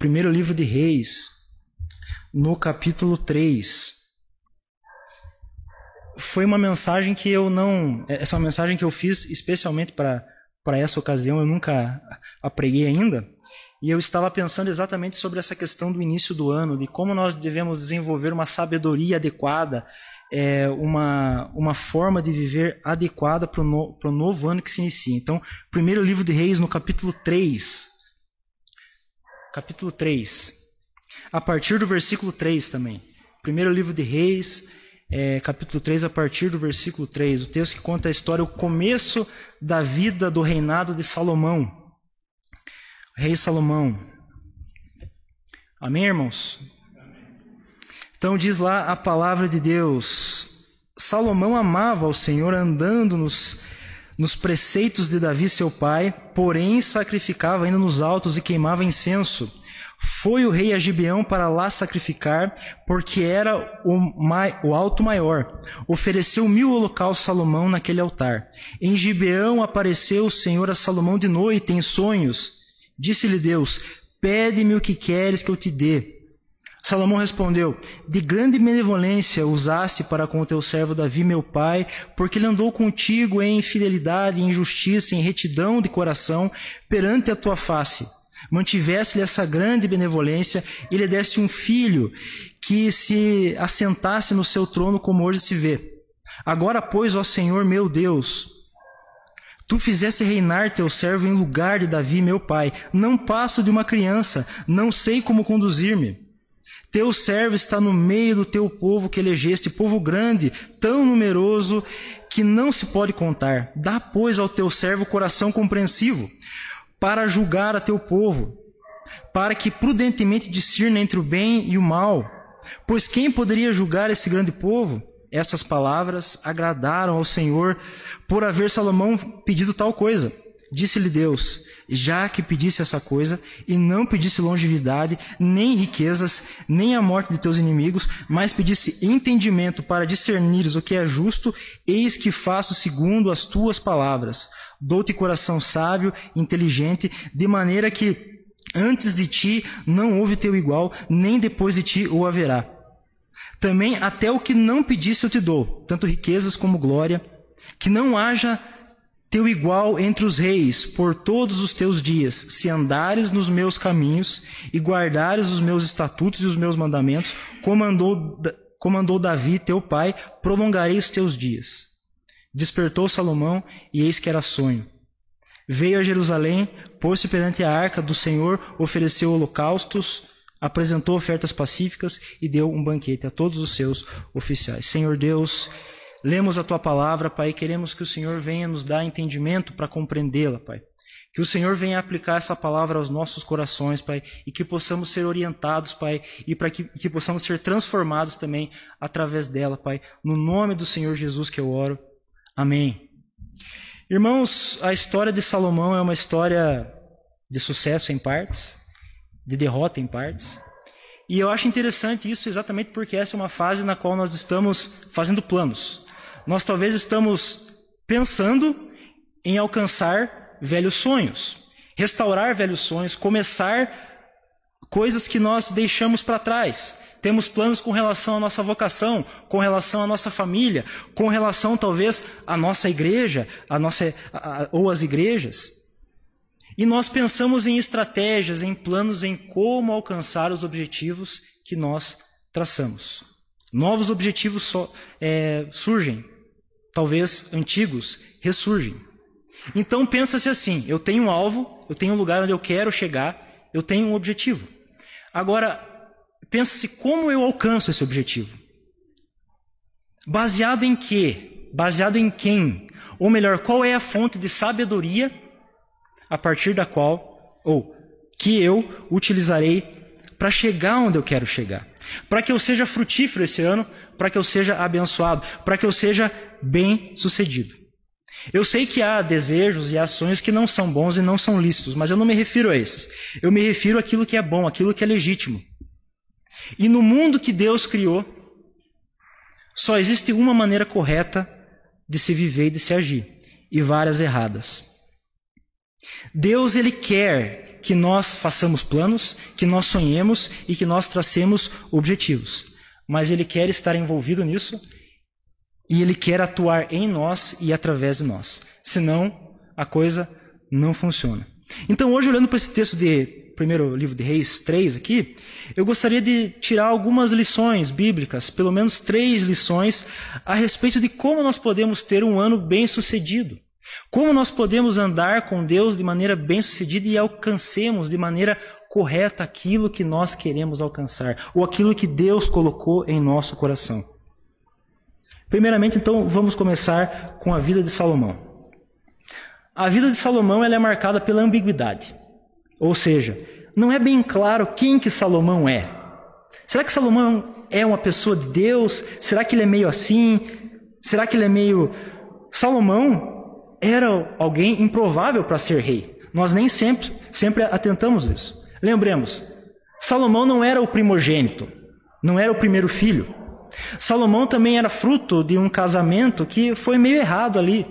Primeiro livro de Reis, no capítulo 3. Foi uma mensagem que eu não. Essa é uma mensagem que eu fiz especialmente para essa ocasião, eu nunca a preguei ainda. E eu estava pensando exatamente sobre essa questão do início do ano, de como nós devemos desenvolver uma sabedoria adequada, é, uma, uma forma de viver adequada para o no, novo ano que se inicia. Então, primeiro livro de Reis, no capítulo 3. Capítulo 3. A partir do versículo 3 também. Primeiro livro de Reis, é, capítulo 3, a partir do versículo 3. O texto que conta a história, o começo da vida do reinado de Salomão. Rei Salomão. Amém, irmãos? Então diz lá a palavra de Deus. Salomão amava o Senhor andando nos, nos preceitos de Davi, seu pai, porém sacrificava ainda nos altos e queimava incenso. Foi o rei a Gibeão para lá sacrificar, porque era o, mai, o alto maior. Ofereceu mil holocaustos Salomão naquele altar. Em Gibeão apareceu o Senhor a Salomão de noite em sonhos Disse-lhe Deus: Pede-me o que queres que eu te dê. Salomão respondeu: De grande benevolência usaste para com o teu servo Davi, meu pai, porque ele andou contigo em fidelidade, em justiça, em retidão de coração perante a tua face. Mantivesse-lhe essa grande benevolência e lhe desse um filho que se assentasse no seu trono como hoje se vê. Agora, pois, ó Senhor meu Deus, Tu fizeste reinar teu servo em lugar de Davi, meu pai. Não passo de uma criança, não sei como conduzir-me. Teu servo está no meio do teu povo que elegeste, povo grande, tão numeroso que não se pode contar. Dá, pois, ao teu servo coração compreensivo, para julgar a teu povo, para que prudentemente discirna entre o bem e o mal. Pois quem poderia julgar esse grande povo? Essas palavras agradaram ao Senhor por haver Salomão pedido tal coisa. Disse-lhe Deus: Já que pedisse essa coisa, e não pedisse longevidade, nem riquezas, nem a morte de teus inimigos, mas pedisse entendimento para discernires o que é justo, eis que faço segundo as tuas palavras. Dou-te coração sábio, inteligente, de maneira que antes de ti não houve teu igual, nem depois de ti o haverá. Também até o que não pedisse eu te dou, tanto riquezas como glória, que não haja teu igual entre os reis por todos os teus dias, se andares nos meus caminhos e guardares os meus estatutos e os meus mandamentos, como andou, como andou Davi, teu pai, prolongarei os teus dias. Despertou Salomão, e eis que era sonho. Veio a Jerusalém, pôs-se perante a arca do Senhor, ofereceu holocaustos, apresentou ofertas pacíficas e deu um banquete a todos os seus oficiais. Senhor Deus, lemos a tua palavra, Pai, e queremos que o Senhor venha nos dar entendimento para compreendê-la, Pai. Que o Senhor venha aplicar essa palavra aos nossos corações, Pai, e que possamos ser orientados, Pai, e para que, que possamos ser transformados também através dela, Pai. No nome do Senhor Jesus que eu oro. Amém. Irmãos, a história de Salomão é uma história de sucesso em partes, de derrota em partes. E eu acho interessante isso exatamente porque essa é uma fase na qual nós estamos fazendo planos. Nós talvez estamos pensando em alcançar velhos sonhos, restaurar velhos sonhos, começar coisas que nós deixamos para trás. Temos planos com relação à nossa vocação, com relação à nossa família, com relação talvez à nossa igreja, à nossa, ou às igrejas. E nós pensamos em estratégias, em planos, em como alcançar os objetivos que nós traçamos. Novos objetivos so, é, surgem, talvez antigos ressurgem. Então pensa-se assim: eu tenho um alvo, eu tenho um lugar onde eu quero chegar, eu tenho um objetivo. Agora, pensa-se como eu alcanço esse objetivo. Baseado em quê? Baseado em quem? Ou melhor, qual é a fonte de sabedoria a partir da qual, ou que eu utilizarei para chegar onde eu quero chegar. Para que eu seja frutífero esse ano, para que eu seja abençoado, para que eu seja bem sucedido. Eu sei que há desejos e ações que não são bons e não são lícitos, mas eu não me refiro a esses. Eu me refiro àquilo que é bom, àquilo que é legítimo. E no mundo que Deus criou, só existe uma maneira correta de se viver e de se agir, e várias erradas. Deus ele quer que nós façamos planos, que nós sonhemos e que nós tracemos objetivos. Mas Ele quer estar envolvido nisso e Ele quer atuar em nós e através de nós. Senão, a coisa não funciona. Então, hoje, olhando para esse texto de primeiro livro de Reis 3 aqui, eu gostaria de tirar algumas lições bíblicas, pelo menos três lições, a respeito de como nós podemos ter um ano bem sucedido. Como nós podemos andar com Deus de maneira bem sucedida e alcancemos de maneira correta aquilo que nós queremos alcançar, ou aquilo que Deus colocou em nosso coração. Primeiramente, então, vamos começar com a vida de Salomão. A vida de Salomão ela é marcada pela ambiguidade. Ou seja, não é bem claro quem que Salomão é. Será que Salomão é uma pessoa de Deus? Será que ele é meio assim? Será que ele é meio. Salomão era alguém improvável para ser rei. Nós nem sempre, sempre atentamos isso. Lembremos, Salomão não era o primogênito, não era o primeiro filho. Salomão também era fruto de um casamento que foi meio errado ali.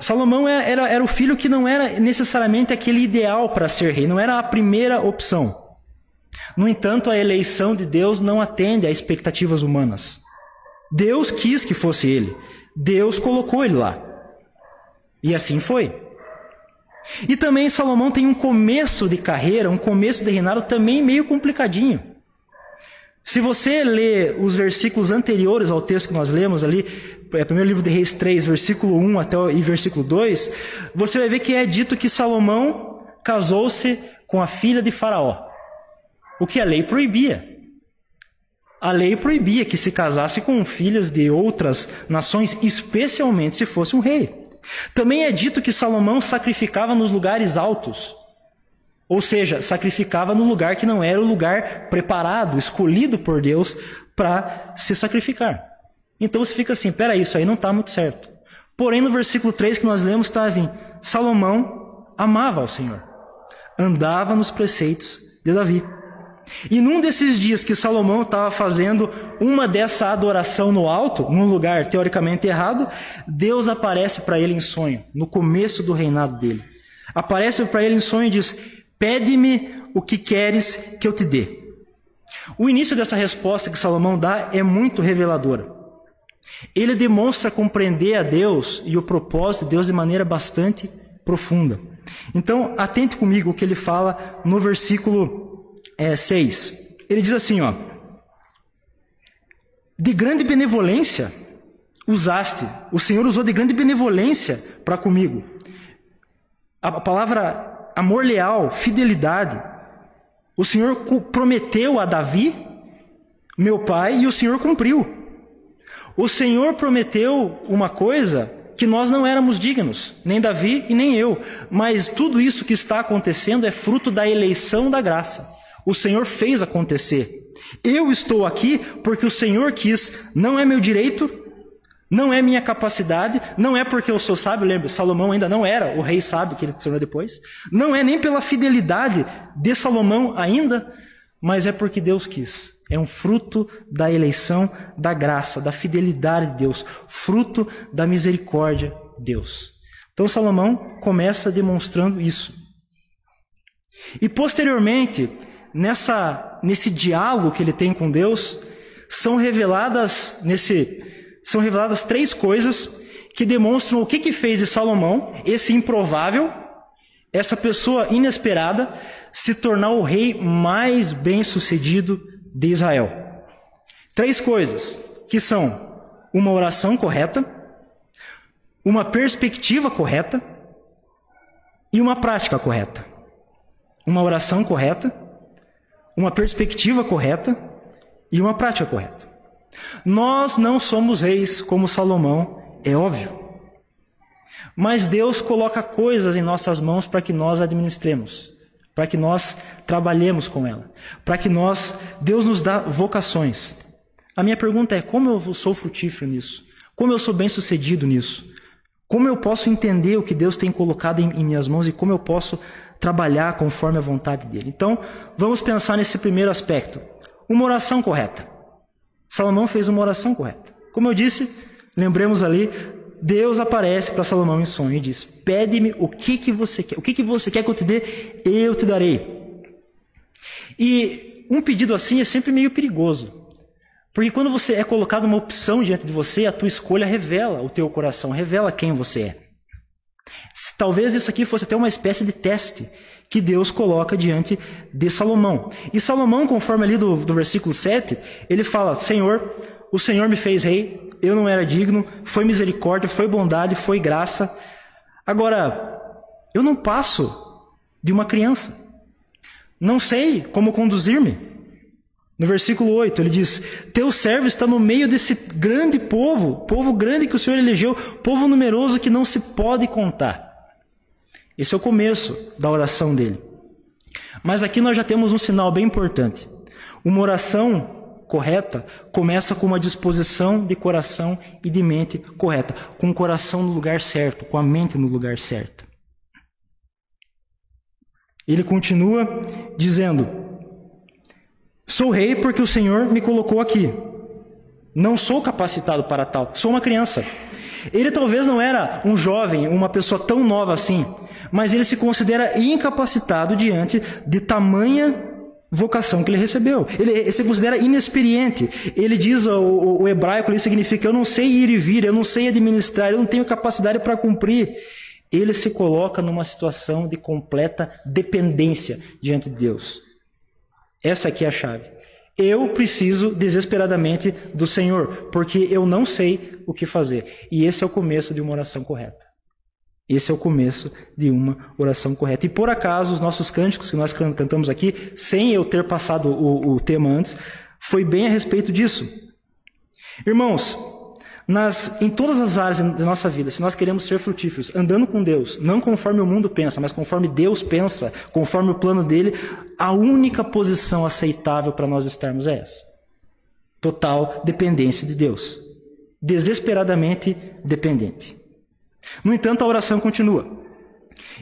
Salomão era, era, era o filho que não era necessariamente aquele ideal para ser rei, não era a primeira opção. No entanto, a eleição de Deus não atende a expectativas humanas. Deus quis que fosse ele. Deus colocou ele lá. E assim foi. E também Salomão tem um começo de carreira, um começo de reinado também meio complicadinho. Se você ler os versículos anteriores ao texto que nós lemos ali, é primeiro livro de Reis 3, versículo 1 até e versículo 2, você vai ver que é dito que Salomão casou-se com a filha de Faraó. O que a lei proibia. A lei proibia que se casasse com filhas de outras nações, especialmente se fosse um rei. Também é dito que Salomão sacrificava nos lugares altos. Ou seja, sacrificava no lugar que não era o lugar preparado, escolhido por Deus para se sacrificar. Então você fica assim, peraí, isso aí não está muito certo. Porém, no versículo 3 que nós lemos, está assim: Salomão amava ao Senhor, andava nos preceitos de Davi. E num desses dias que Salomão estava fazendo uma dessa adoração no alto, num lugar teoricamente errado, Deus aparece para ele em sonho, no começo do reinado dele. Aparece para ele em sonho e diz: Pede-me o que queres que eu te dê. O início dessa resposta que Salomão dá é muito reveladora. Ele demonstra compreender a Deus e o propósito de Deus de maneira bastante profunda. Então, atente comigo o que ele fala no versículo é, 6. Ele diz assim, ó. De grande benevolência usaste, o Senhor usou de grande benevolência para comigo. A palavra amor leal, fidelidade. O Senhor prometeu a Davi, meu pai, e o Senhor cumpriu. O Senhor prometeu uma coisa que nós não éramos dignos, nem Davi e nem eu, mas tudo isso que está acontecendo é fruto da eleição da graça. O Senhor fez acontecer. Eu estou aqui porque o Senhor quis, não é meu direito, não é minha capacidade, não é porque eu sou sábio, lembra, Salomão ainda não era o rei sábio que ele se tornou depois. Não é nem pela fidelidade de Salomão ainda, mas é porque Deus quis. É um fruto da eleição, da graça, da fidelidade de Deus, fruto da misericórdia de Deus. Então Salomão começa demonstrando isso. E posteriormente, nessa nesse diálogo que ele tem com Deus, são reveladas nesse são reveladas três coisas que demonstram o que, que fez de Salomão, esse improvável, essa pessoa inesperada, se tornar o rei mais bem sucedido de Israel. Três coisas que são uma oração correta, uma perspectiva correta e uma prática correta. Uma oração correta, uma perspectiva correta e uma prática correta. Nós não somos reis como Salomão, é óbvio. Mas Deus coloca coisas em nossas mãos para que nós administremos, para que nós trabalhemos com ela, para que nós, Deus nos dá vocações. A minha pergunta é: como eu sou frutífero nisso? Como eu sou bem-sucedido nisso? Como eu posso entender o que Deus tem colocado em, em minhas mãos e como eu posso trabalhar conforme a vontade dele? Então, vamos pensar nesse primeiro aspecto. Uma oração correta. Salomão fez uma oração correta. Como eu disse, lembremos ali Deus aparece para Salomão em sonho e diz: Pede-me o que, que você quer. O que, que você quer que eu te dê? Eu te darei. E um pedido assim é sempre meio perigoso. Porque quando você é colocado uma opção diante de você, a tua escolha revela o teu coração, revela quem você é. Talvez isso aqui fosse até uma espécie de teste que Deus coloca diante de Salomão. E Salomão, conforme ali do, do versículo 7, ele fala: Senhor, o Senhor me fez rei, eu não era digno, foi misericórdia, foi bondade, foi graça. Agora, eu não passo de uma criança. Não sei como conduzir-me. No versículo 8, ele diz: Teu servo está no meio desse grande povo, povo grande que o Senhor elegeu, povo numeroso que não se pode contar. Esse é o começo da oração dele. Mas aqui nós já temos um sinal bem importante. Uma oração correta começa com uma disposição de coração e de mente correta, com o coração no lugar certo, com a mente no lugar certo. Ele continua dizendo: Sou rei porque o Senhor me colocou aqui. Não sou capacitado para tal. Sou uma criança. Ele talvez não era um jovem, uma pessoa tão nova assim, mas ele se considera incapacitado diante de tamanha vocação que ele recebeu. Ele, se considera inexperiente. Ele diz, o, o, o hebraico ali significa: eu não sei ir e vir, eu não sei administrar, eu não tenho capacidade para cumprir. Ele se coloca numa situação de completa dependência diante de Deus. Essa aqui é a chave. Eu preciso desesperadamente do Senhor, porque eu não sei o que fazer. E esse é o começo de uma oração correta. Esse é o começo de uma oração correta. E por acaso, os nossos cânticos que nós cantamos aqui, sem eu ter passado o, o tema antes, foi bem a respeito disso. Irmãos, nas, em todas as áreas da nossa vida, se nós queremos ser frutíferos, andando com Deus, não conforme o mundo pensa, mas conforme Deus pensa, conforme o plano dele, a única posição aceitável para nós estarmos é essa: total dependência de Deus. Desesperadamente dependente. No entanto, a oração continua.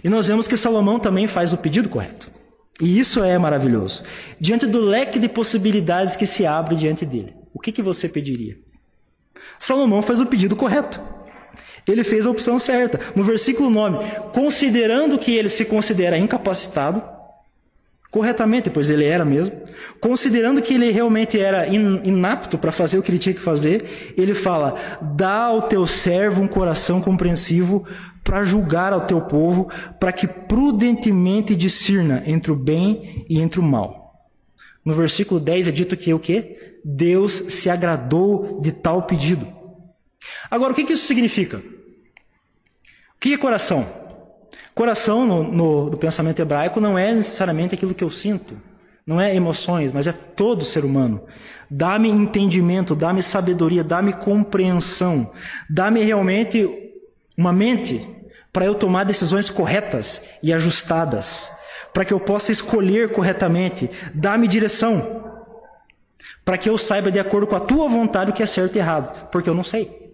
E nós vemos que Salomão também faz o pedido correto. E isso é maravilhoso. Diante do leque de possibilidades que se abre diante dele, o que, que você pediria? Salomão faz o pedido correto. Ele fez a opção certa. No versículo 9, considerando que ele se considera incapacitado, corretamente, pois ele era mesmo, considerando que ele realmente era inapto para fazer o que ele tinha que fazer, ele fala: dá ao teu servo um coração compreensivo para julgar ao teu povo, para que prudentemente discirna entre o bem e entre o mal. No versículo 10 é dito que o quê? Deus se agradou de tal pedido. Agora, o que, isso significa? O que é coração? Coração, no, no, no pensamento hebraico, não é necessariamente aquilo que eu sinto, não é emoções, mas é todo ser humano. Dá-me entendimento, dá-me sabedoria, dá-me compreensão, dá-me realmente uma mente para eu tomar decisões corretas e ajustadas, para que eu possa escolher corretamente, dá-me direção para que eu saiba de acordo com a tua vontade o que é certo e errado, porque eu não sei.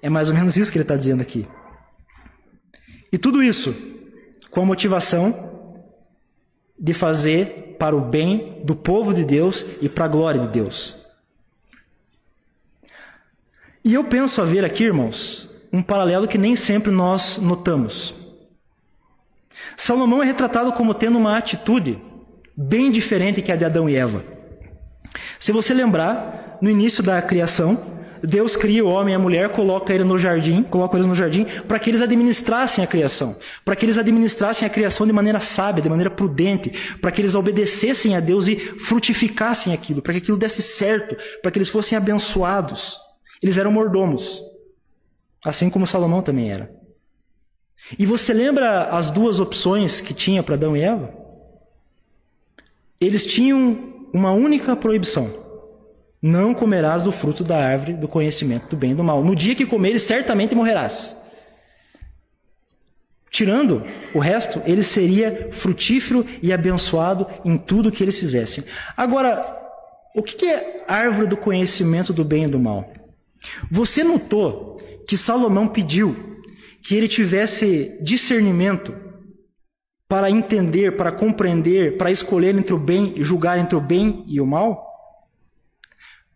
É mais ou menos isso que ele está dizendo aqui. E tudo isso com a motivação de fazer para o bem do povo de Deus e para a glória de Deus. E eu penso a ver aqui, irmãos, um paralelo que nem sempre nós notamos. Salomão é retratado como tendo uma atitude bem diferente que a de Adão e Eva. Se você lembrar, no início da criação, Deus cria o homem e a mulher, coloca ele no jardim, coloca eles no jardim para que eles administrassem a criação, para que eles administrassem a criação de maneira sábia, de maneira prudente, para que eles obedecessem a Deus e frutificassem aquilo, para que aquilo desse certo, para que eles fossem abençoados. Eles eram mordomos, assim como Salomão também era. E você lembra as duas opções que tinha para Adão e Eva? Eles tinham uma única proibição: não comerás do fruto da árvore do conhecimento do bem e do mal. No dia que comeres, certamente morrerás. Tirando o resto, ele seria frutífero e abençoado em tudo que eles fizessem. Agora, o que é árvore do conhecimento do bem e do mal? Você notou que Salomão pediu que ele tivesse discernimento para entender, para compreender, para escolher entre o bem e julgar entre o bem e o mal?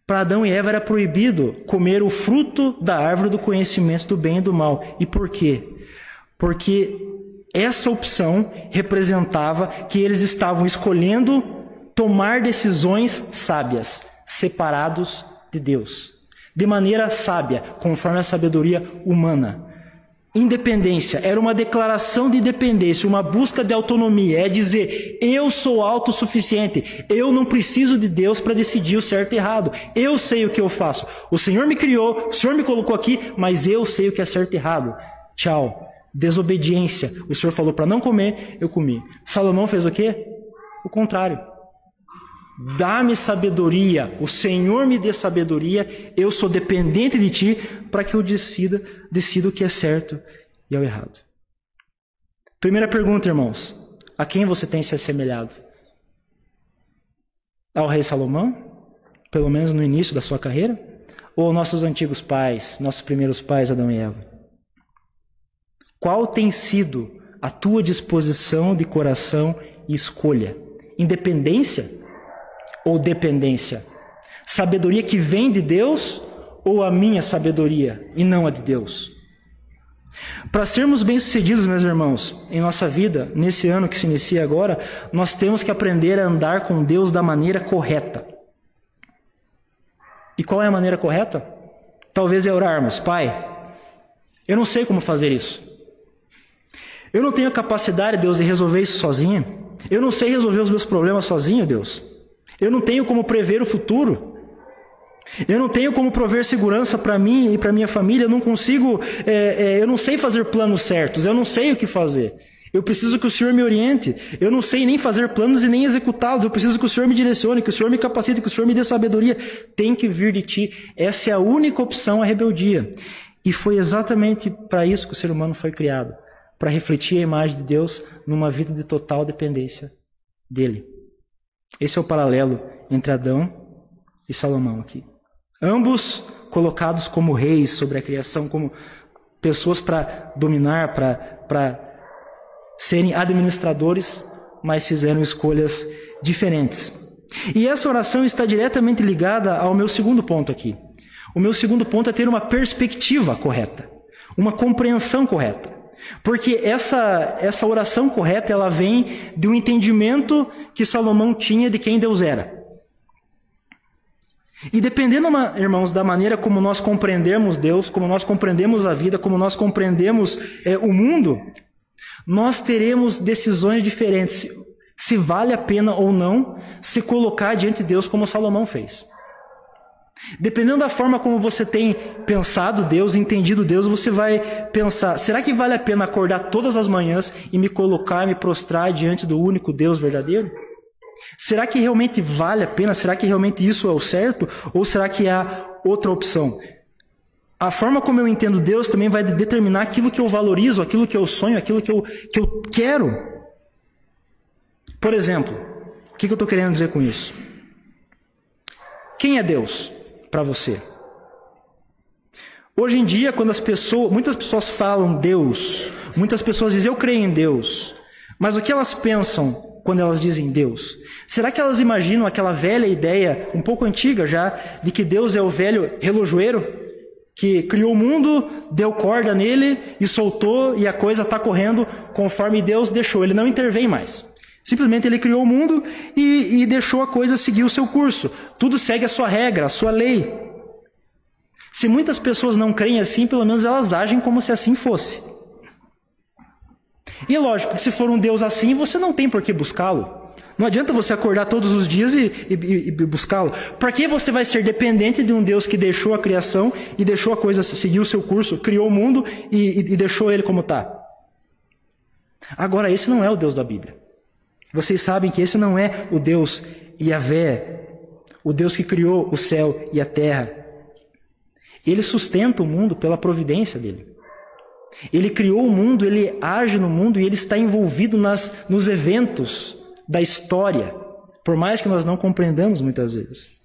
Para Adão e Eva era proibido comer o fruto da árvore do conhecimento do bem e do mal. E por quê? Porque essa opção representava que eles estavam escolhendo tomar decisões sábias, separados de Deus, de maneira sábia, conforme a sabedoria humana. Independência era uma declaração de independência, uma busca de autonomia, é dizer: eu sou autossuficiente, eu não preciso de Deus para decidir o certo e errado, eu sei o que eu faço. O Senhor me criou, o Senhor me colocou aqui, mas eu sei o que é certo e errado. Tchau. Desobediência. O Senhor falou para não comer, eu comi. Salomão fez o quê? O contrário. Dá-me sabedoria, o Senhor me dê sabedoria, eu sou dependente de ti para que eu decida, decida o que é certo e o errado. Primeira pergunta, irmãos: a quem você tem se assemelhado? Ao rei Salomão, pelo menos no início da sua carreira? Ou aos nossos antigos pais, nossos primeiros pais, Adão e Eva? Qual tem sido a tua disposição de coração e escolha? Independência ou dependência? Sabedoria que vem de Deus ou a minha sabedoria e não a de Deus? Para sermos bem-sucedidos, meus irmãos, em nossa vida, nesse ano que se inicia agora, nós temos que aprender a andar com Deus da maneira correta. E qual é a maneira correta? Talvez é orarmos, Pai, eu não sei como fazer isso. Eu não tenho capacidade, Deus, de resolver isso sozinho. Eu não sei resolver os meus problemas sozinho, Deus. Eu não tenho como prever o futuro. Eu não tenho como prover segurança para mim e para minha família. Eu não consigo, é, é, eu não sei fazer planos certos. Eu não sei o que fazer. Eu preciso que o Senhor me oriente. Eu não sei nem fazer planos e nem executá-los. Eu preciso que o Senhor me direcione, que o Senhor me capacite, que o Senhor me dê sabedoria. Tem que vir de ti. Essa é a única opção, a rebeldia. E foi exatamente para isso que o ser humano foi criado para refletir a imagem de Deus numa vida de total dependência dele. Esse é o paralelo entre Adão e Salomão aqui. Ambos colocados como reis sobre a criação, como pessoas para dominar, para serem administradores, mas fizeram escolhas diferentes. E essa oração está diretamente ligada ao meu segundo ponto aqui. O meu segundo ponto é ter uma perspectiva correta, uma compreensão correta. Porque essa, essa oração correta, ela vem de um entendimento que Salomão tinha de quem Deus era. E dependendo, irmãos, da maneira como nós compreendemos Deus, como nós compreendemos a vida, como nós compreendemos é, o mundo, nós teremos decisões diferentes. Se vale a pena ou não se colocar diante de Deus como Salomão fez. Dependendo da forma como você tem pensado Deus, entendido Deus, você vai pensar: será que vale a pena acordar todas as manhãs e me colocar, me prostrar diante do único Deus verdadeiro? Será que realmente vale a pena? Será que realmente isso é o certo? Ou será que há outra opção? A forma como eu entendo Deus também vai determinar aquilo que eu valorizo, aquilo que eu sonho, aquilo que eu, que eu quero. Por exemplo, o que eu estou querendo dizer com isso? Quem é Deus? Para você. Hoje em dia, quando as pessoas, muitas pessoas falam Deus, muitas pessoas dizem eu creio em Deus, mas o que elas pensam quando elas dizem Deus? Será que elas imaginam aquela velha ideia, um pouco antiga já, de que Deus é o velho relojoeiro que criou o mundo, deu corda nele e soltou e a coisa está correndo conforme Deus deixou, ele não intervém mais. Simplesmente ele criou o mundo e, e deixou a coisa seguir o seu curso. Tudo segue a sua regra, a sua lei. Se muitas pessoas não creem assim, pelo menos elas agem como se assim fosse. E lógico que se for um Deus assim, você não tem por que buscá-lo. Não adianta você acordar todos os dias e, e, e buscá-lo. Para que você vai ser dependente de um Deus que deixou a criação e deixou a coisa seguir o seu curso, criou o mundo e, e deixou ele como está? Agora, esse não é o Deus da Bíblia. Vocês sabem que esse não é o Deus Yahvé, o Deus que criou o céu e a terra. Ele sustenta o mundo pela providência dele. Ele criou o mundo, ele age no mundo e ele está envolvido nas, nos eventos da história, por mais que nós não compreendamos muitas vezes.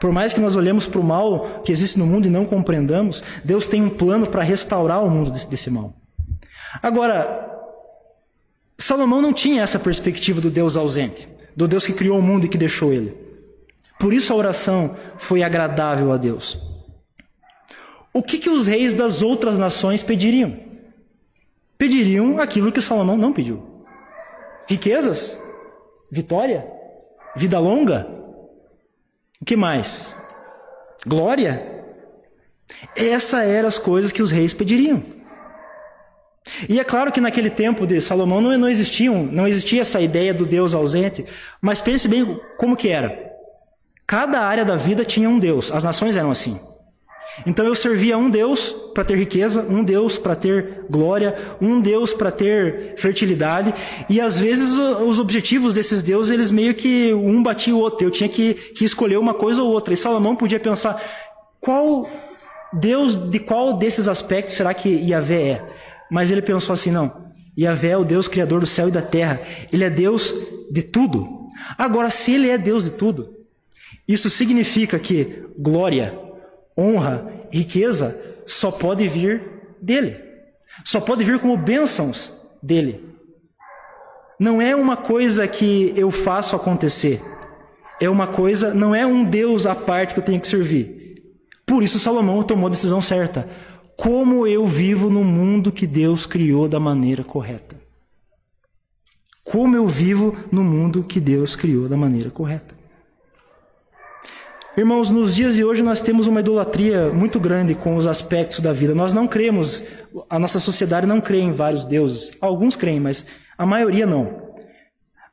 Por mais que nós olhemos para o mal que existe no mundo e não compreendamos, Deus tem um plano para restaurar o mundo desse, desse mal. Agora, Salomão não tinha essa perspectiva do Deus ausente, do Deus que criou o mundo e que deixou ele. Por isso a oração foi agradável a Deus. O que, que os reis das outras nações pediriam? Pediriam aquilo que Salomão não pediu: riquezas, vitória, vida longa. O que mais? Glória. Essas eram as coisas que os reis pediriam. E é claro que naquele tempo de Salomão não, não, existiam, não existia essa ideia do Deus ausente, mas pense bem como que era. Cada área da vida tinha um Deus, as nações eram assim. Então eu servia um Deus para ter riqueza, um Deus para ter glória, um Deus para ter fertilidade, e às vezes os objetivos desses deuses, eles meio que um batia o outro, eu tinha que, que escolher uma coisa ou outra. E Salomão podia pensar, qual Deus, de qual desses aspectos será que Yahvé é? Mas ele pensou assim: não, Yahvé é o Deus criador do céu e da terra, ele é Deus de tudo. Agora, se ele é Deus de tudo, isso significa que glória, honra, riqueza só pode vir dele, só pode vir como bênçãos dele. Não é uma coisa que eu faço acontecer, é uma coisa, não é um Deus à parte que eu tenho que servir. Por isso Salomão tomou a decisão certa. Como eu vivo no mundo que Deus criou da maneira correta? Como eu vivo no mundo que Deus criou da maneira correta? Irmãos, nos dias de hoje nós temos uma idolatria muito grande com os aspectos da vida. Nós não cremos, a nossa sociedade não crê em vários deuses. Alguns creem, mas a maioria não.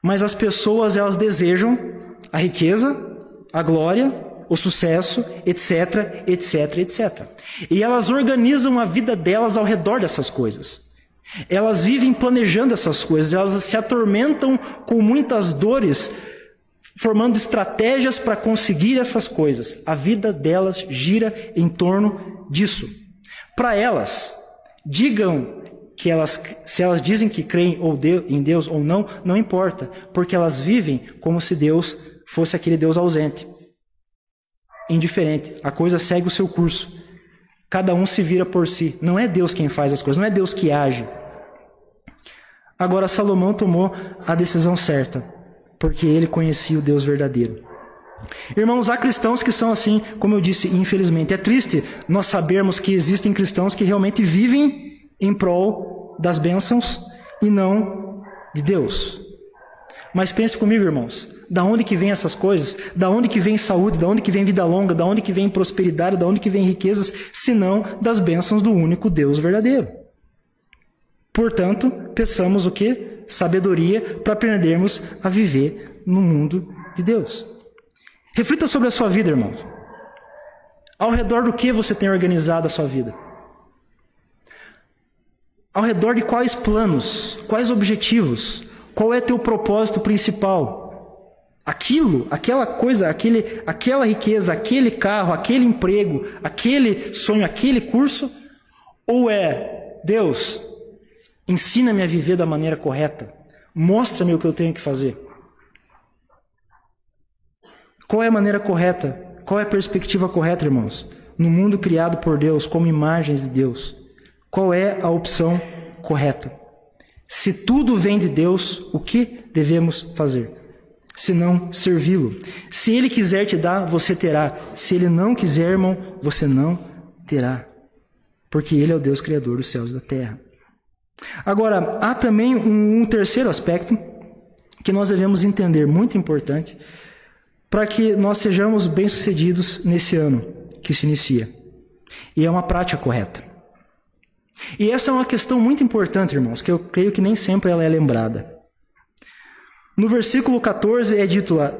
Mas as pessoas, elas desejam a riqueza, a glória o sucesso, etc, etc, etc. E elas organizam a vida delas ao redor dessas coisas. Elas vivem planejando essas coisas, elas se atormentam com muitas dores, formando estratégias para conseguir essas coisas. A vida delas gira em torno disso. Para elas, digam que elas, se elas dizem que creem ou de, em Deus ou não, não importa, porque elas vivem como se Deus fosse aquele Deus ausente indiferente. A coisa segue o seu curso. Cada um se vira por si. Não é Deus quem faz as coisas, não é Deus que age. Agora Salomão tomou a decisão certa, porque ele conhecia o Deus verdadeiro. Irmãos, há cristãos que são assim, como eu disse, infelizmente. É triste nós sabermos que existem cristãos que realmente vivem em prol das bênçãos e não de Deus. Mas pense comigo, irmãos. Da onde que vem essas coisas? Da onde que vem saúde? Da onde que vem vida longa? Da onde que vem prosperidade? Da onde que vem riquezas? Senão das bênçãos do único Deus verdadeiro. Portanto, peçamos o que? Sabedoria para aprendermos a viver no mundo de Deus. Reflita sobre a sua vida, irmãos. Ao redor do que você tem organizado a sua vida? Ao redor de quais planos? Quais objetivos? Qual é teu propósito principal? Aquilo, aquela coisa, aquele, aquela riqueza, aquele carro, aquele emprego, aquele sonho, aquele curso? Ou é, Deus, ensina-me a viver da maneira correta, mostra-me o que eu tenho que fazer? Qual é a maneira correta? Qual é a perspectiva correta, irmãos? No mundo criado por Deus, como imagens de Deus, qual é a opção correta? Se tudo vem de Deus, o que devemos fazer? senão servi-lo. Se ele quiser te dar, você terá. Se ele não quiser, irmão, você não terá. Porque ele é o Deus criador dos céus e da terra. Agora, há também um, um terceiro aspecto que nós devemos entender, muito importante, para que nós sejamos bem-sucedidos nesse ano que se inicia. E é uma prática correta. E essa é uma questão muito importante, irmãos, que eu creio que nem sempre ela é lembrada. No versículo 14 é dito lá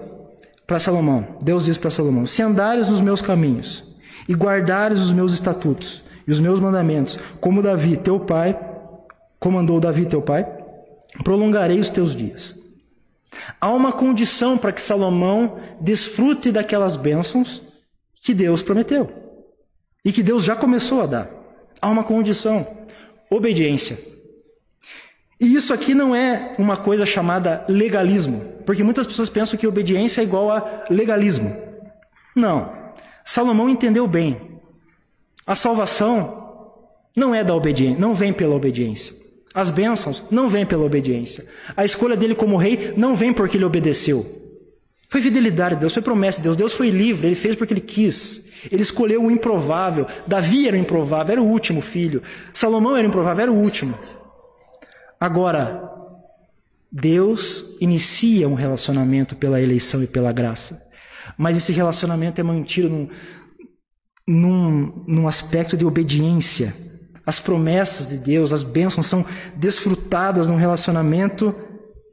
para Salomão: Deus diz para Salomão: Se andares nos meus caminhos e guardares os meus estatutos e os meus mandamentos, como Davi, teu pai, comandou Davi, teu pai, prolongarei os teus dias. Há uma condição para que Salomão desfrute daquelas bênçãos que Deus prometeu e que Deus já começou a dar. Há uma condição: obediência. E isso aqui não é uma coisa chamada legalismo, porque muitas pessoas pensam que obediência é igual a legalismo. Não. Salomão entendeu bem. A salvação não é da obediência, não vem pela obediência. As bênçãos não vêm pela obediência. A escolha dele como rei não vem porque ele obedeceu. Foi fidelidade de Deus, foi promessa de Deus. Deus foi livre, ele fez porque ele quis. Ele escolheu o improvável. Davi era o improvável, era o último filho. Salomão era o improvável, era o último. Agora, Deus inicia um relacionamento pela eleição e pela graça. Mas esse relacionamento é mantido num, num, num aspecto de obediência. As promessas de Deus, as bênçãos são desfrutadas num relacionamento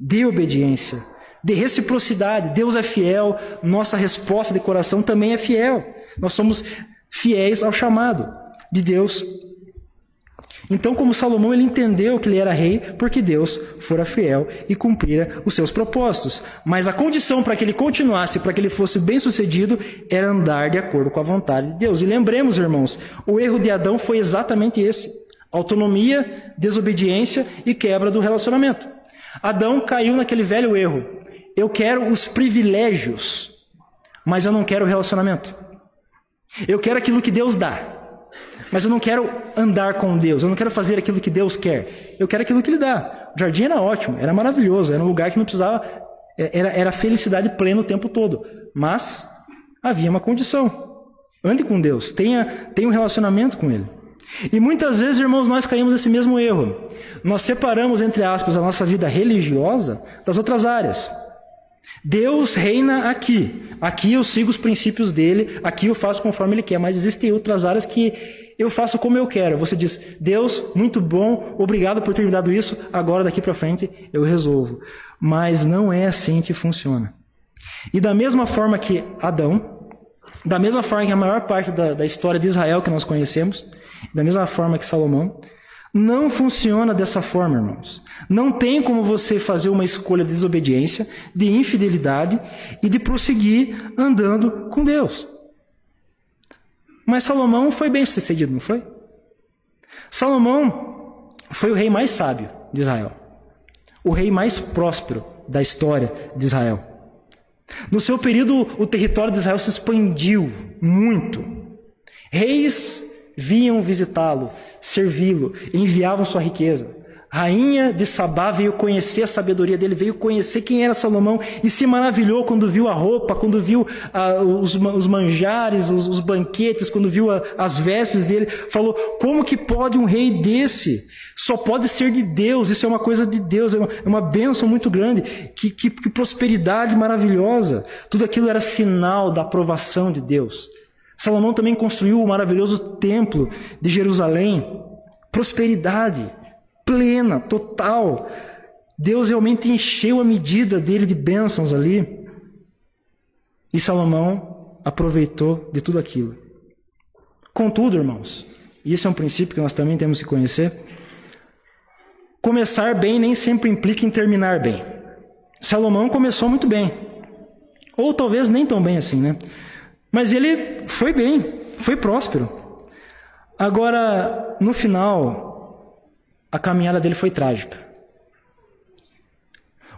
de obediência, de reciprocidade. Deus é fiel, nossa resposta de coração também é fiel. Nós somos fiéis ao chamado de Deus. Então, como Salomão, ele entendeu que ele era rei porque Deus fora fiel e cumprira os seus propósitos. Mas a condição para que ele continuasse, para que ele fosse bem-sucedido, era andar de acordo com a vontade de Deus. E lembremos, irmãos, o erro de Adão foi exatamente esse: autonomia, desobediência e quebra do relacionamento. Adão caiu naquele velho erro. Eu quero os privilégios, mas eu não quero o relacionamento. Eu quero aquilo que Deus dá, mas eu não quero andar com Deus, eu não quero fazer aquilo que Deus quer. Eu quero aquilo que Ele dá. O jardim era ótimo, era maravilhoso, era um lugar que não precisava. É, era, era felicidade plena o tempo todo. Mas havia uma condição. Ande com Deus, tenha, tenha um relacionamento com Ele. E muitas vezes, irmãos, nós caímos nesse mesmo erro. Nós separamos, entre aspas, a nossa vida religiosa das outras áreas. Deus reina aqui. Aqui eu sigo os princípios dele, aqui eu faço conforme ele quer, mas existem outras áreas que eu faço como eu quero. Você diz: "Deus, muito bom, obrigado por ter me dado isso, agora daqui para frente eu resolvo". Mas não é assim que funciona. E da mesma forma que Adão, da mesma forma que a maior parte da, da história de Israel que nós conhecemos, da mesma forma que Salomão, não funciona dessa forma, irmãos. Não tem como você fazer uma escolha de desobediência, de infidelidade e de prosseguir andando com Deus. Mas Salomão foi bem sucedido, não foi? Salomão foi o rei mais sábio de Israel, o rei mais próspero da história de Israel. No seu período, o território de Israel se expandiu muito. Reis vinham visitá-lo, servi-lo, enviavam sua riqueza. Rainha de Sabá veio conhecer a sabedoria dele, veio conhecer quem era Salomão e se maravilhou quando viu a roupa, quando viu ah, os, os, manjares, os, os, banquetes, quando viu a, as vestes dele. Falou: como que pode um rei desse? Só pode ser de Deus, isso é uma coisa de Deus, é uma, é uma bênção muito grande. Que, que, que prosperidade maravilhosa. Tudo aquilo era sinal da aprovação de Deus. Salomão também construiu o maravilhoso templo de Jerusalém. Prosperidade plena, total. Deus realmente encheu a medida dele de bênçãos ali. E Salomão aproveitou de tudo aquilo. Contudo, irmãos, e esse é um princípio que nós também temos que conhecer. Começar bem nem sempre implica em terminar bem. Salomão começou muito bem. Ou talvez nem tão bem assim, né? Mas ele foi bem, foi próspero. Agora, no final, a caminhada dele foi trágica.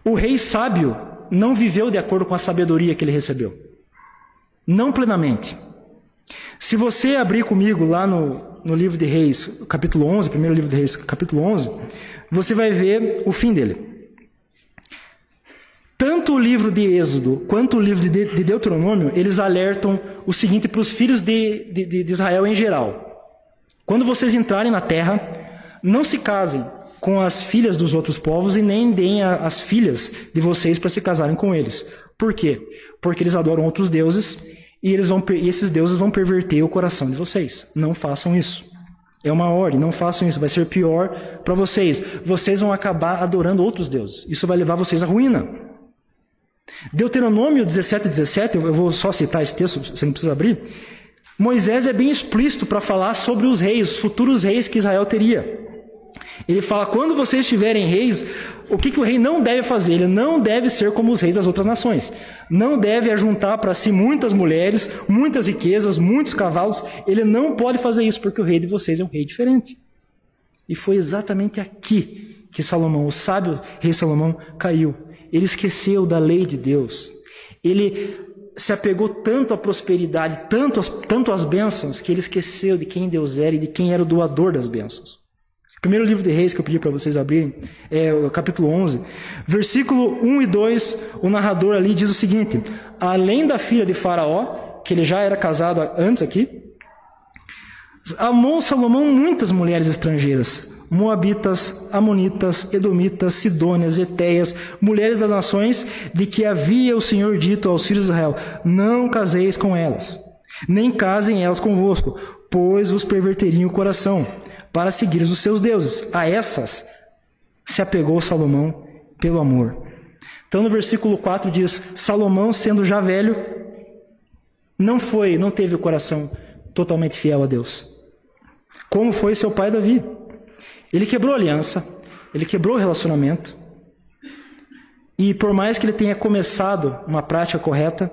O rei sábio não viveu de acordo com a sabedoria que ele recebeu. Não plenamente. Se você abrir comigo lá no, no livro de Reis, capítulo 11, primeiro livro de Reis, capítulo 11, você vai ver o fim dele. Tanto o livro de Êxodo quanto o livro de Deuteronômio, eles alertam o seguinte para os filhos de, de, de Israel em geral. Quando vocês entrarem na terra, não se casem com as filhas dos outros povos e nem deem as filhas de vocês para se casarem com eles. Por quê? Porque eles adoram outros deuses e, eles vão, e esses deuses vão perverter o coração de vocês. Não façam isso. É uma ordem, não façam isso, vai ser pior para vocês. Vocês vão acabar adorando outros deuses. Isso vai levar vocês à ruína. Deuteronômio 17, 17, eu vou só citar esse texto, você não precisa abrir. Moisés é bem explícito para falar sobre os reis, os futuros reis que Israel teria. Ele fala: quando vocês tiverem reis, o que, que o rei não deve fazer? Ele não deve ser como os reis das outras nações. Não deve ajuntar para si muitas mulheres, muitas riquezas, muitos cavalos. Ele não pode fazer isso, porque o rei de vocês é um rei diferente. E foi exatamente aqui que Salomão, o sábio rei Salomão, caiu. Ele esqueceu da lei de Deus. Ele se apegou tanto à prosperidade, tanto às, tanto às bênçãos, que ele esqueceu de quem Deus era e de quem era o doador das bênçãos. Primeiro livro de Reis que eu pedi para vocês abrirem é o capítulo 11, versículo 1 e 2. O narrador ali diz o seguinte: Além da filha de Faraó, que ele já era casado antes aqui, amou Salomão muitas mulheres estrangeiras, Moabitas, Amonitas, Edomitas, Sidônias, Eteias, mulheres das nações, de que havia o Senhor dito aos filhos de Israel: Não caseis com elas, nem casem elas convosco, pois vos perverteriam o coração para seguir os seus deuses. A essas se apegou Salomão pelo amor. Então no versículo 4 diz: Salomão, sendo já velho, não foi, não teve o coração totalmente fiel a Deus. Como foi seu pai Davi? Ele quebrou a aliança, ele quebrou o relacionamento. E por mais que ele tenha começado uma prática correta,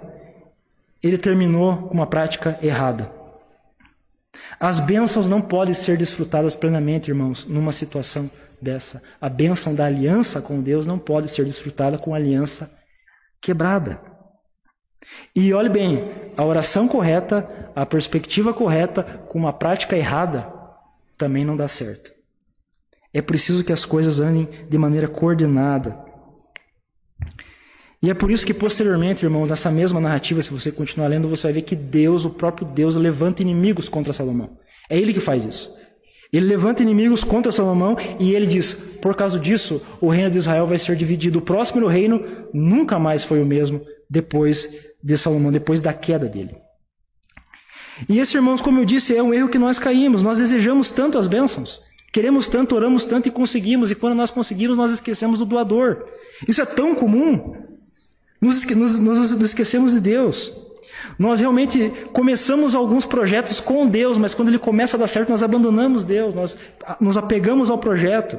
ele terminou com uma prática errada. As bênçãos não podem ser desfrutadas plenamente, irmãos, numa situação dessa. A bênção da aliança com Deus não pode ser desfrutada com a aliança quebrada. E olhe bem, a oração correta, a perspectiva correta, com uma prática errada, também não dá certo. É preciso que as coisas andem de maneira coordenada. E é por isso que posteriormente, irmão, nessa mesma narrativa, se você continuar lendo, você vai ver que Deus, o próprio Deus, levanta inimigos contra Salomão. É ele que faz isso. Ele levanta inimigos contra Salomão e ele diz: por causa disso, o reino de Israel vai ser dividido. O próximo reino nunca mais foi o mesmo depois de Salomão, depois da queda dele. E esse, irmãos, como eu disse, é um erro que nós caímos. Nós desejamos tanto as bênçãos. Queremos tanto, oramos tanto e conseguimos. E quando nós conseguimos, nós esquecemos do doador. Isso é tão comum. Nos, nos, nos esquecemos de Deus. Nós realmente começamos alguns projetos com Deus, mas quando ele começa a dar certo, nós abandonamos Deus, nós nos apegamos ao projeto.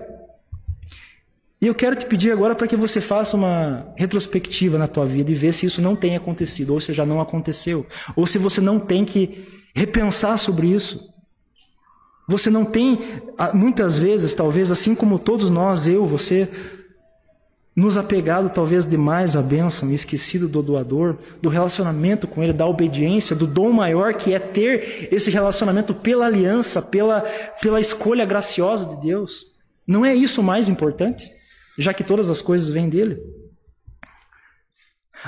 E eu quero te pedir agora para que você faça uma retrospectiva na tua vida e ver se isso não tem acontecido, ou se já não aconteceu, ou se você não tem que repensar sobre isso. Você não tem, muitas vezes, talvez assim como todos nós, eu, você, nos apegado talvez demais à bênção e esquecido do doador, do relacionamento com ele, da obediência, do dom maior que é ter esse relacionamento pela aliança, pela, pela escolha graciosa de Deus. Não é isso o mais importante? Já que todas as coisas vêm dele.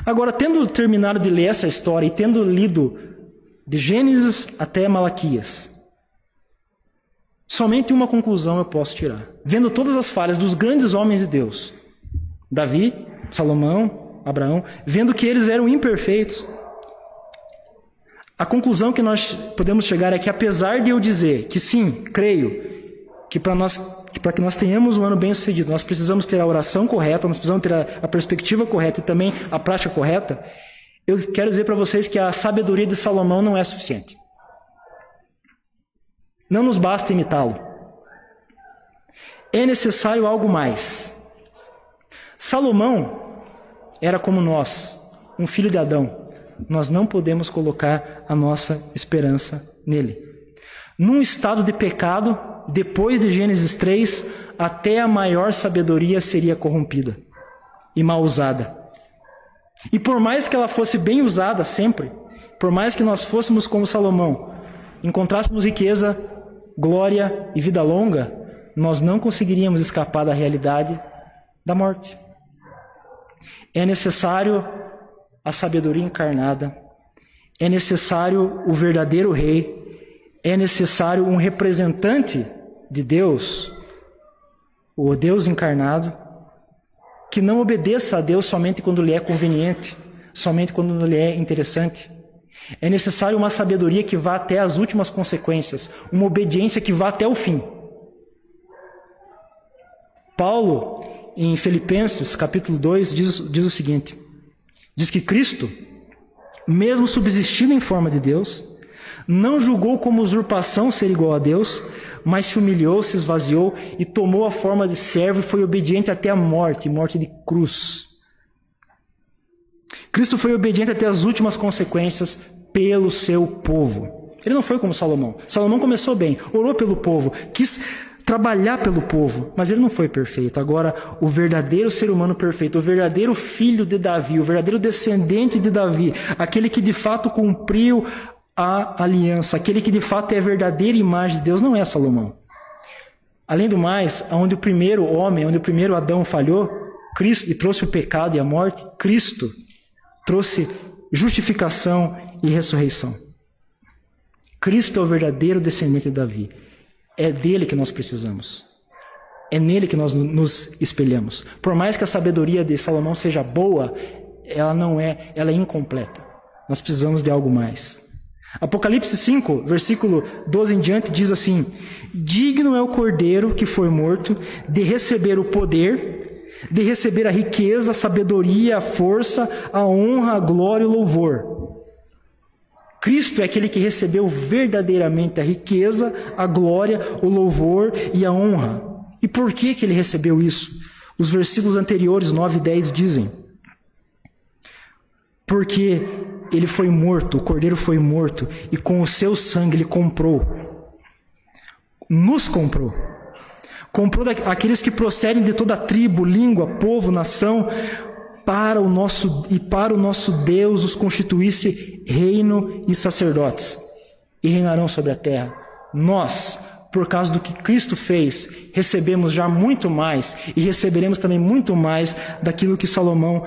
Agora, tendo terminado de ler essa história e tendo lido de Gênesis até Malaquias, somente uma conclusão eu posso tirar. Vendo todas as falhas dos grandes homens de Deus, Davi, Salomão, Abraão, vendo que eles eram imperfeitos. A conclusão que nós podemos chegar é que, apesar de eu dizer que sim, creio, que para nós para que nós tenhamos um ano bem sucedido, nós precisamos ter a oração correta, nós precisamos ter a, a perspectiva correta e também a prática correta. Eu quero dizer para vocês que a sabedoria de Salomão não é suficiente. Não nos basta imitá-lo. É necessário algo mais. Salomão era como nós, um filho de Adão. Nós não podemos colocar a nossa esperança nele. Num estado de pecado, depois de Gênesis 3, até a maior sabedoria seria corrompida e mal usada. E por mais que ela fosse bem usada sempre, por mais que nós fôssemos como Salomão, encontrássemos riqueza, glória e vida longa, nós não conseguiríamos escapar da realidade da morte. É necessário a sabedoria encarnada, é necessário o verdadeiro rei, é necessário um representante de Deus, o Deus encarnado, que não obedeça a Deus somente quando lhe é conveniente, somente quando lhe é interessante. É necessário uma sabedoria que vá até as últimas consequências, uma obediência que vá até o fim. Paulo em Filipenses, capítulo 2, diz, diz o seguinte: diz que Cristo, mesmo subsistindo em forma de Deus, não julgou como usurpação ser igual a Deus, mas se humilhou, se esvaziou e tomou a forma de servo e foi obediente até a morte morte de cruz. Cristo foi obediente até as últimas consequências pelo seu povo. Ele não foi como Salomão. Salomão começou bem, orou pelo povo, quis trabalhar pelo povo, mas ele não foi perfeito. Agora, o verdadeiro ser humano perfeito, o verdadeiro filho de Davi, o verdadeiro descendente de Davi, aquele que de fato cumpriu a aliança, aquele que de fato é a verdadeira imagem de Deus, não é Salomão. Além do mais, onde o primeiro homem, onde o primeiro Adão falhou, Cristo e trouxe o pecado e a morte, Cristo trouxe justificação e ressurreição. Cristo é o verdadeiro descendente de Davi. É dele que nós precisamos. É nele que nós nos espelhamos. Por mais que a sabedoria de Salomão seja boa, ela não é, ela é incompleta. Nós precisamos de algo mais. Apocalipse 5, versículo 12 em diante, diz assim: Digno é o cordeiro que foi morto de receber o poder, de receber a riqueza, a sabedoria, a força, a honra, a glória e o louvor. Cristo é aquele que recebeu verdadeiramente a riqueza, a glória, o louvor e a honra. E por que, que ele recebeu isso? Os versículos anteriores, 9 e 10, dizem: Porque ele foi morto, o cordeiro foi morto, e com o seu sangue ele comprou, nos comprou. Comprou aqueles que procedem de toda tribo, língua, povo, nação, para o nosso e para o nosso Deus os constituísse reino e sacerdotes, e reinarão sobre a terra. Nós, por causa do que Cristo fez, recebemos já muito mais e receberemos também muito mais daquilo que Salomão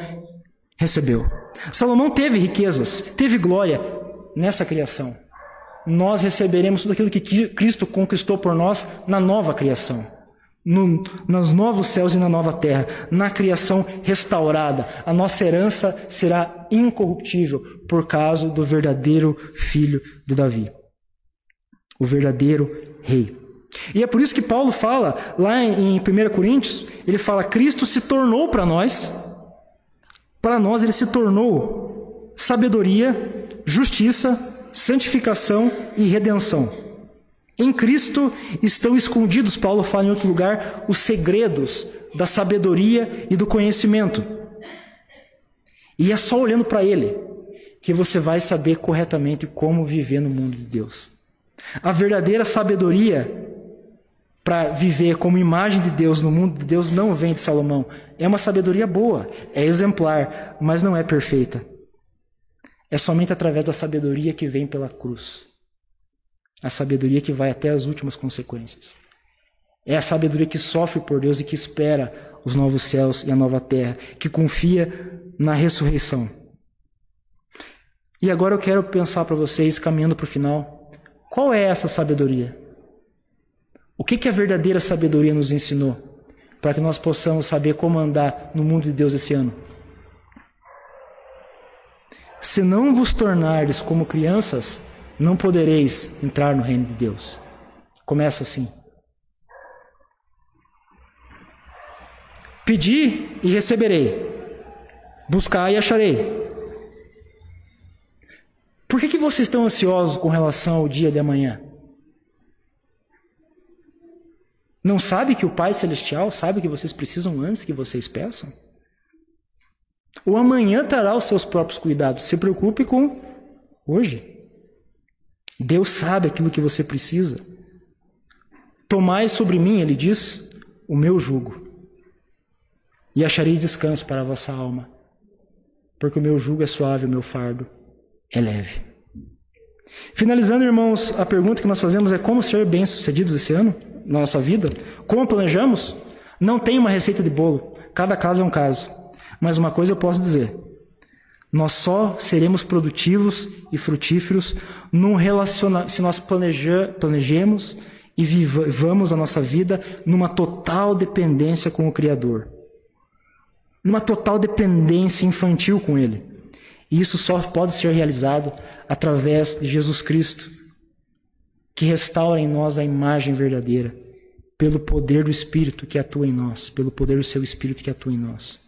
recebeu. Salomão teve riquezas, teve glória nessa criação. Nós receberemos tudo aquilo que Cristo conquistou por nós na nova criação. No, nos novos céus e na nova terra, na criação restaurada, a nossa herança será incorruptível por causa do verdadeiro filho de Davi, o verdadeiro rei. E é por isso que Paulo fala lá em 1 Coríntios, ele fala: Cristo se tornou para nós para nós ele se tornou sabedoria, justiça, santificação e redenção. Em Cristo estão escondidos, Paulo fala em outro lugar, os segredos da sabedoria e do conhecimento. E é só olhando para Ele que você vai saber corretamente como viver no mundo de Deus. A verdadeira sabedoria para viver como imagem de Deus no mundo de Deus não vem de Salomão. É uma sabedoria boa, é exemplar, mas não é perfeita. É somente através da sabedoria que vem pela cruz. A sabedoria que vai até as últimas consequências. É a sabedoria que sofre por Deus e que espera os novos céus e a nova terra, que confia na ressurreição. E agora eu quero pensar para vocês, caminhando para o final, qual é essa sabedoria? O que, que a verdadeira sabedoria nos ensinou para que nós possamos saber como andar no mundo de Deus esse ano? Se não vos tornardes como crianças, não podereis entrar no reino de Deus. Começa assim. Pedi e receberei. Buscai e acharei. Por que, que vocês estão ansiosos com relação ao dia de amanhã? Não sabe que o Pai Celestial sabe que vocês precisam antes que vocês peçam? O amanhã terá os seus próprios cuidados. Se preocupe com hoje. Deus sabe aquilo que você precisa. Tomai sobre mim, ele diz, o meu jugo, e acharei descanso para a vossa alma, porque o meu jugo é suave, o meu fardo é leve. Finalizando, irmãos, a pergunta que nós fazemos é como ser bem-sucedidos esse ano? na nossa vida, como planejamos, não tem uma receita de bolo. Cada caso é um caso. Mas uma coisa eu posso dizer: nós só seremos produtivos e frutíferos num relaciona se nós planeja planejemos e vivamos a nossa vida numa total dependência com o Criador. Numa total dependência infantil com Ele. E isso só pode ser realizado através de Jesus Cristo, que restaura em nós a imagem verdadeira, pelo poder do Espírito que atua em nós, pelo poder do seu Espírito que atua em nós.